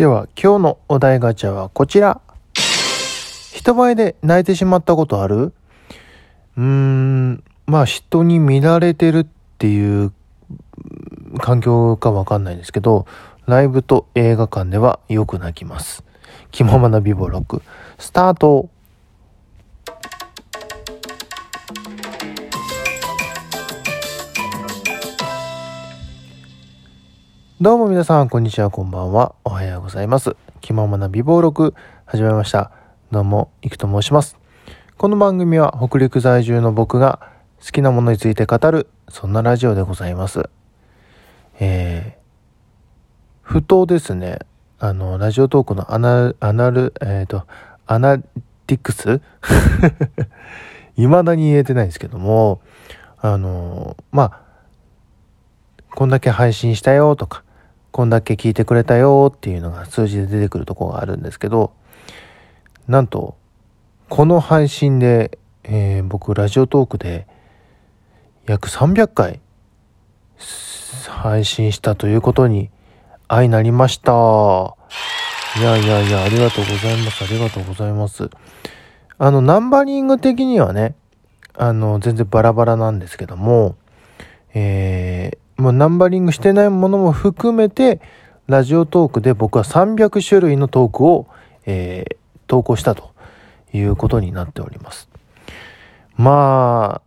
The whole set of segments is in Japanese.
では今日のお題ガチャはこちら。人前で泣いてしまったことある？うーん、まあ人に見られてるっていう環境かわかんないですけど、ライブと映画館ではよく泣きます。気ままな美貌録、スタートどうも皆さん、こんにちは、こんばんは。おはようございます。気ままな美貌録、始めました。どうも、いくと申します。この番組は北陸在住の僕が好きなものについて語る、そんなラジオでございます。えー、ふとですね、あの、ラジオトークのアナ、アナル、えっ、ー、と、アナティクス？未だに言えてないんですけども、あの、まあ、こんだけ配信したよとか、こんだけ聞いてくれたよっていうのが数字で出てくるとこがあるんですけど、なんと、この配信で、えー、僕、ラジオトークで約300回配信したということに相なりました。いやいやいや、ありがとうございます。ありがとうございます。あの、ナンバリング的にはね、あの、全然バラバラなんですけども、えー、もうナンバリングしてないものも含めて、ラジオトークで僕は300種類のトークを、えー、投稿したということになっております。ま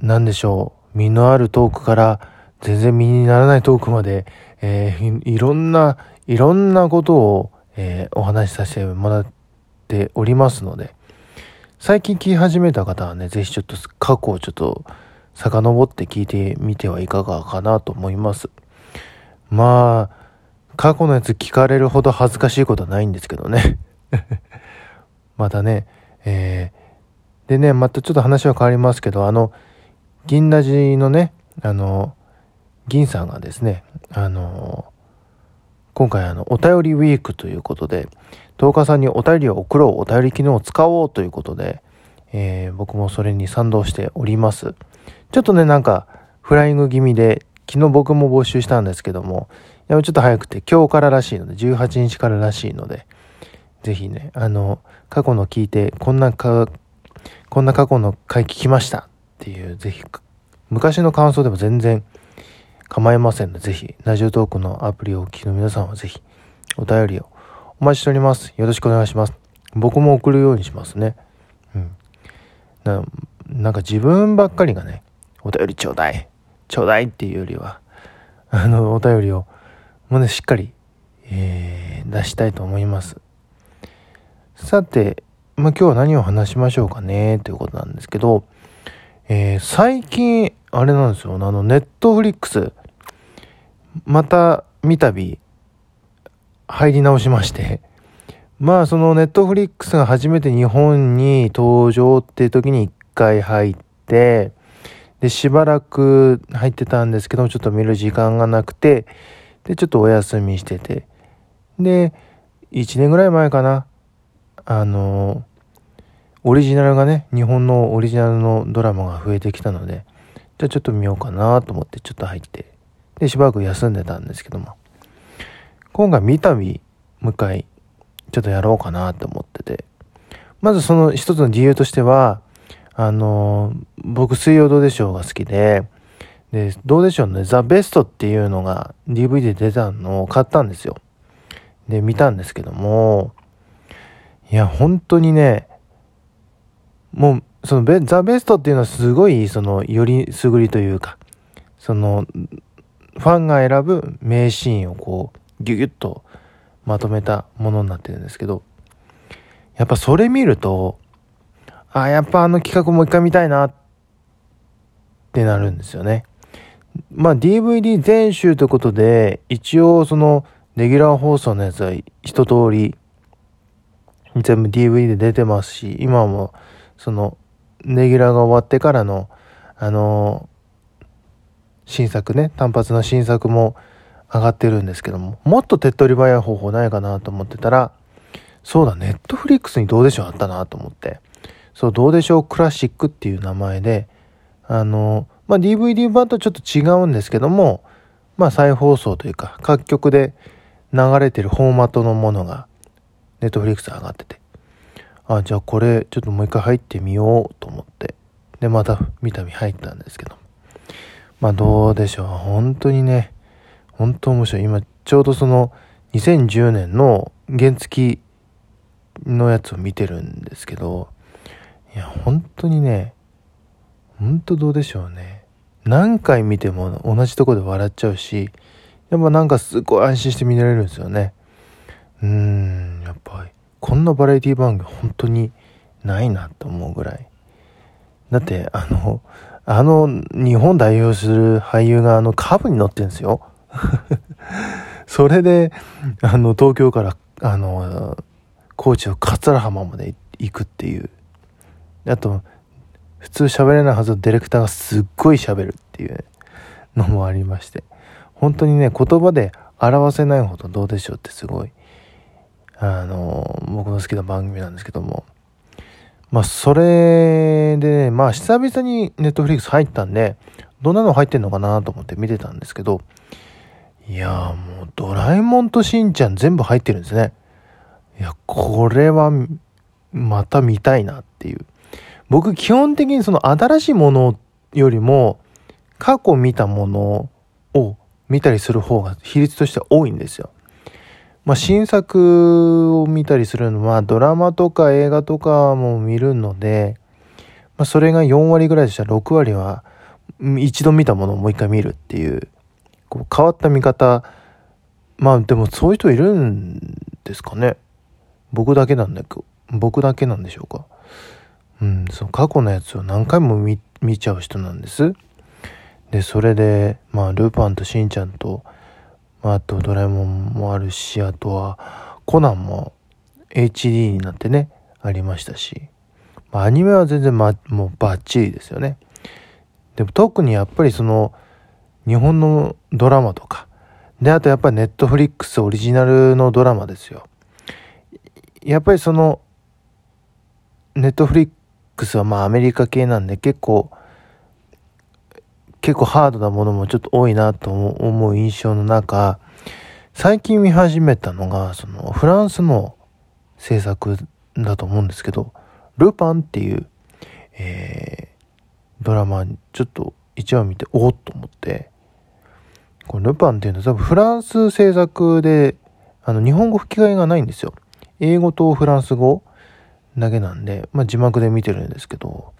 あ、なんでしょう。身のあるトークから全然身にならないトークまで、えー、いろんな、いろんなことを、えー、お話しさせてもらっておりますので、最近聞き始めた方はね、ぜひちょっと過去をちょっと遡って聞いてみてはいかがかなと思います。まあ、過去のやつ聞かれるほど恥ずかしいことはないんですけどね。またね、えー、でね、またちょっと話は変わりますけど、あの、銀ラジのね、あの、銀さんがですね、あの、今回あの、お便りウィークということで、10日さんにお便りを送ろう、お便り機能を使おうということで、えー、僕もそれに賛同しております。ちょっとね、なんか、フライング気味で、昨日僕も募集したんですけども、やちょっと早くて、今日かららしいので、18日かららしいので、ぜひね、あの、過去の聞いて、こんなか、こんな過去の回聞きましたっていう、ぜひ、昔の感想でも全然構いませんので、ぜひ、ラジオトークのアプリをお聞きの皆さんはぜひ、お便りをお待ちしております。よろしくお願いします。僕も送るようにしますね。うん。ななんか自分ばっかりがね、お便りちょうだい、ちょうだいっていうよりは、あの、お便りを、もうね、しっかり、えー、出したいと思います。さて、まあ、今日は何を話しましょうかね、ということなんですけど、えー、最近、あれなんですよ、あの、ネットフリックス、また、見たび、入り直しまして、まあ、そのネットフリックスが初めて日本に登場っていう時に一回入って、で、しばらく入ってたんですけども、ちょっと見る時間がなくて、で、ちょっとお休みしてて。で、1年ぐらい前かな。あの、オリジナルがね、日本のオリジナルのドラマが増えてきたので、じゃあちょっと見ようかなと思ってちょっと入って、で、しばらく休んでたんですけども、今回見たび、もう一回、ちょっとやろうかなと思ってて、まずその一つの理由としては、あの、僕、水曜どうでしょうが好きで、で、どうでしょうね、ザ・ベストっていうのが DVD で出たのを買ったんですよ。で、見たんですけども、いや、本当にね、もう、そのベ、ザ・ベストっていうのはすごい、その、よりすぐりというか、その、ファンが選ぶ名シーンをこう、ギュギュッとまとめたものになってるんですけど、やっぱそれ見ると、あ、やっぱあの企画もう一回見たいなってなるんですよね。まあ DVD 全集ということで、一応そのレギュラー放送のやつは一通り全部 DVD で出てますし、今もそのレギュラーが終わってからのあの新作ね、単発の新作も上がってるんですけども、もっと手っ取り早い方法ないかなと思ってたら、そうだ、ネットフリックスにどうでしょうあったなと思って。そう、どうでしょう？クラシックっていう名前で、あの、まあ、DVD 版とちょっと違うんですけども、まあ、再放送というか、各局で流れてるフォーマットのものが、ネットフリックス上がってて、あ、じゃあこれ、ちょっともう一回入ってみようと思って、で、また見た目入ったんですけど、まあどうでしょう？本当にね、本当面白い。今、ちょうどその、2010年の原付のやつを見てるんですけど、いや、本当にね、本当どうでしょうね。何回見ても同じとこで笑っちゃうし、やっぱなんかすごい安心して見られるんですよね。うーん、やっぱり、こんなバラエティ番組本当にないなと思うぐらい。だって、あの、あの、日本代表する俳優があの、カブに乗ってるんですよ。それで、あの、東京から、あの、高知の桂浜まで行くっていう。あと、普通喋れないはずのディレクターがすっごい喋るっていうのもありまして。本当にね、言葉で表せないほどどうでしょうってすごい、あの、僕の好きな番組なんですけども。まあ、それで、ねまあ、久々にネットフリックス入ったんで、どんなの入ってんのかなと思って見てたんですけど、いやもう、ドラえもんとしんちゃん全部入ってるんですね。いや、これは、また見たいなっていう。僕、基本的にその新しいものよりも、過去見たものを見たりする方が比率としては多いんですよ。まあ、新作を見たりするのは、ドラマとか映画とかも見るので、まあ、それが4割ぐらいでしたら6割は、一度見たものをもう一回見るっていう、こう変わった見方、まあでもそういう人いるんですかね。僕だけなんだけど、僕だけなんでしょうか。うん、その過去のやつを何回も見ちゃう人なんです。で、それで、まあ、ルパンとしんちゃんと、まあ、あとドラえもんもあるし、あとはコナンも HD になってね、ありましたし、まあ、アニメは全然、ま、もうバッチリですよね。でも特にやっぱりその、日本のドラマとか、で、あとやっぱりネットフリックスオリジナルのドラマですよ。やっぱりその、ネットフリックスはまあアメリカ系なんで結構、結構ハードなものもちょっと多いなと思う印象の中、最近見始めたのが、そのフランスの制作だと思うんですけど、ルパンっていう、えー、ドラマちょっと一話見て、おおっと思って、これルパンっていうのは多分フランス制作で、あの、日本語吹き替えがないんですよ。英語とフランス語だけなんで、まあ字幕で見てるんですけど、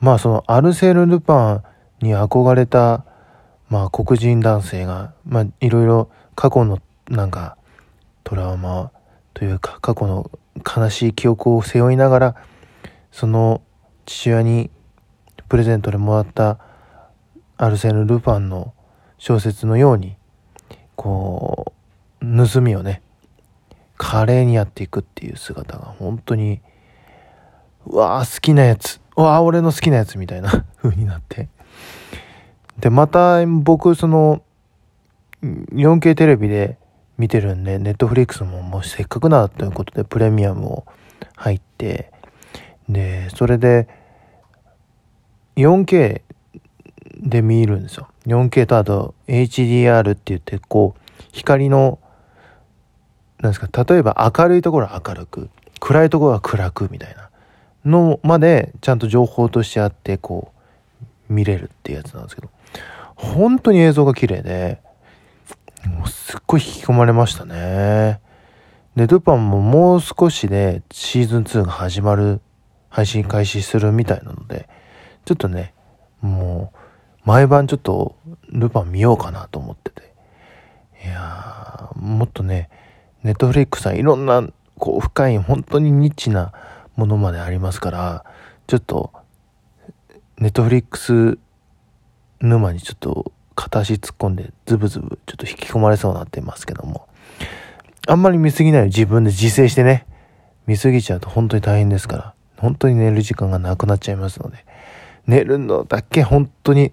まあそのアルセール・ルパンに憧れた、まあ、黒人男性が、まあ、いろいろ過去のなんかトラウマというか過去の悲しい記憶を背負いながらその父親にプレゼントでもらったアルセーヌ・ルパンの小説のようにこう盗みをね華麗にやっていくっていう姿が本当にうわー好きなやつうわー俺の好きなやつみたいな 風になってで、また僕、その、4K テレビで見てるんで、ネットフリックスももうせっかくならということでプレミアムを入って、で、それで、4K で見るんですよ。4K とあと HDR って言って、こう、光の、なんですか、例えば明るいところは明るく、暗いところは暗くみたいなのまでちゃんと情報としてあって、こう、見れるっていうやつなんですけど。本当に映像が綺麗で、もうすっごい引き込まれましたね。で、ルパンももう少しでシーズン2が始まる、配信開始するみたいなので、ちょっとね、もう、毎晩ちょっとルパン見ようかなと思ってて。いやー、もっとね、ネットフリックスはいろんな、こう、深い、本当にニッチなものまでありますから、ちょっと、ネットフリックス沼にちょっと片足突っ込んでズブズブちょっと引き込まれそうになってますけども。あんまり見すぎないよ自分で自制してね、見すぎちゃうと本当に大変ですから、本当に寝る時間がなくなっちゃいますので、寝るのだけ本当に、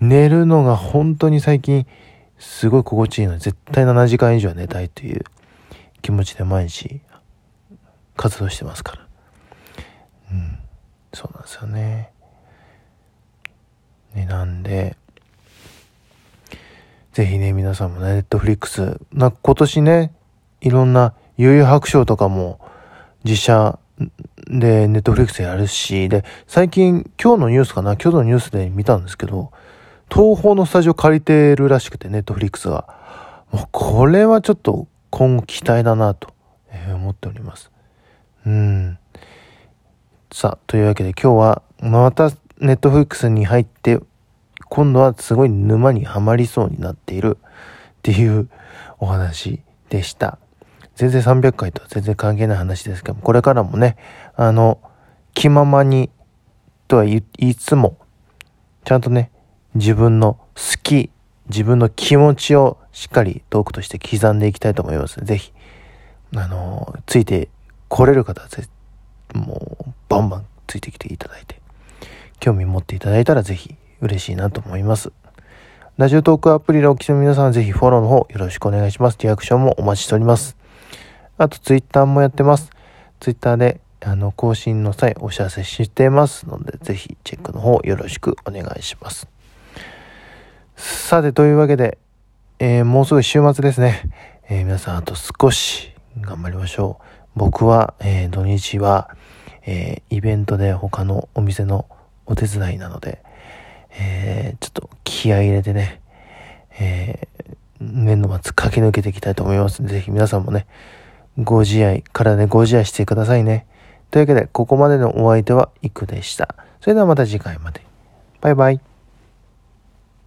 寝るのが本当に最近すごい心地いいので、絶対7時間以上は寝たいという気持ちで毎日活動してますから。うん、そうなんですよね。ね、なんで、ぜひね、皆さんもね、ネットフリックス、な、今年ね、いろんな、悠々白書とかも、実写で、ネットフリックスやるし、で、最近、今日のニュースかな今日のニュースで見たんですけど、東宝のスタジオ借りてるらしくて、ネットフリックスが。もう、これはちょっと、今後期待だなと、思っております。うん。さあ、というわけで今日は、また、ネットフリックスに入って、今度はすごい沼にはまりそうになっているっていうお話でした。全然300回とは全然関係ない話ですけども、これからもね、あの、気ままにとは言いつも、ちゃんとね、自分の好き、自分の気持ちをしっかりトークとして刻んでいきたいと思います。ぜひ、あの、ついて来れる方はぜ、もう、バンバンついてきていただいて、興味持っていただいたらぜひ嬉しいなと思います。ラジオトークアプリのお聞きの皆さんぜひフォローの方よろしくお願いします。リアクションもお待ちしております。あとツイッターもやってます。ツイッターであの更新の際お知らせしてますのでぜひチェックの方よろしくお願いします。さてというわけで、えー、もうすぐ週末ですね。えー、皆さんあと少し頑張りましょう。僕は、えー、土日は、えイベントで他のお店のお手伝いなので、えー、ちょっと気合い入れてね、えー、年度末駆け抜けていきたいと思いますのでぜひ皆さんもね、ご自愛、体でご自愛してくださいね。というわけで、ここまでのお相手はイクでした。それではまた次回まで。バイバイ。